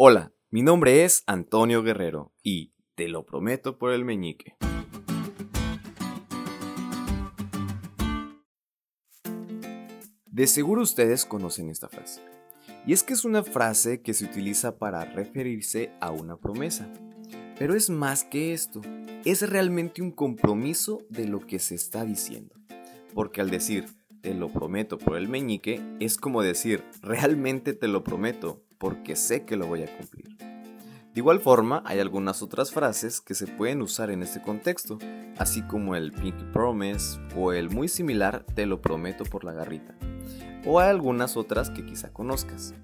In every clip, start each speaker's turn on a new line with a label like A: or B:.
A: Hola, mi nombre es Antonio Guerrero y te lo prometo por el meñique. De seguro ustedes conocen esta frase. Y es que es una frase que se utiliza para referirse a una promesa. Pero es más que esto, es realmente un compromiso de lo que se está diciendo. Porque al decir te lo prometo por el meñique es como decir realmente te lo prometo porque sé que lo voy a cumplir. De igual forma, hay algunas otras frases que se pueden usar en este contexto, así como el Pinky Promise o el muy similar Te lo prometo por la garrita, o hay algunas otras que quizá conozcas.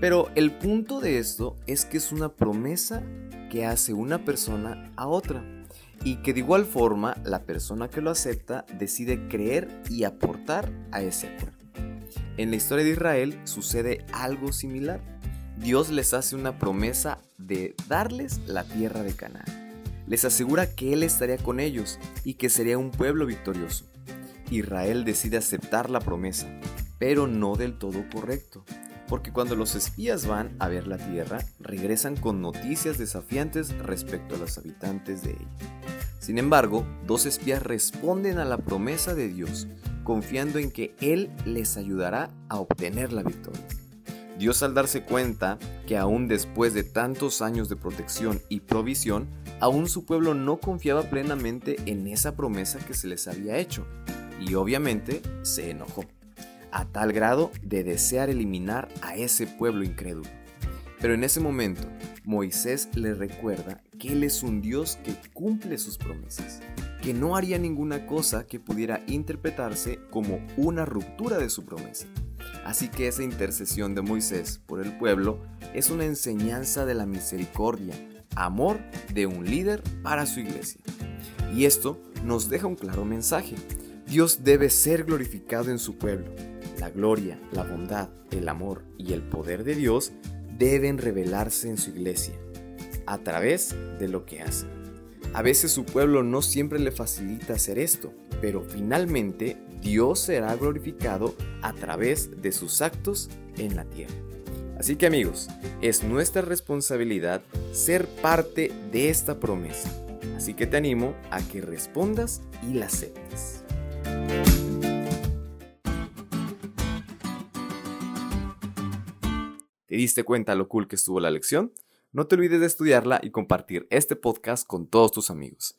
A: Pero el punto de esto es que es una promesa que hace una persona a otra y que de igual forma la persona que lo acepta decide creer y aportar a ese acuerdo. En la historia de Israel sucede algo similar. Dios les hace una promesa de darles la tierra de Canaán. Les asegura que Él estaría con ellos y que sería un pueblo victorioso. Israel decide aceptar la promesa, pero no del todo correcto, porque cuando los espías van a ver la tierra, regresan con noticias desafiantes respecto a los habitantes de ella. Sin embargo, dos espías responden a la promesa de Dios, confiando en que Él les ayudará a obtener la victoria. Dios al darse cuenta que aún después de tantos años de protección y provisión, aún su pueblo no confiaba plenamente en esa promesa que se les había hecho, y obviamente se enojó, a tal grado de desear eliminar a ese pueblo incrédulo. Pero en ese momento, Moisés le recuerda que Él es un Dios que cumple sus promesas, que no haría ninguna cosa que pudiera interpretarse como una ruptura de su promesa. Así que esa intercesión de Moisés por el pueblo es una enseñanza de la misericordia, amor de un líder para su iglesia. Y esto nos deja un claro mensaje. Dios debe ser glorificado en su pueblo. La gloria, la bondad, el amor y el poder de Dios deben revelarse en su iglesia a través de lo que hacen. A veces su pueblo no siempre le facilita hacer esto, pero finalmente Dios será glorificado a través de sus actos en la tierra. Así que amigos, es nuestra responsabilidad ser parte de esta promesa. Así que te animo a que respondas y la aceptes. ¿Te diste cuenta lo cool que estuvo la lección? No te olvides de estudiarla y compartir este podcast con todos tus amigos.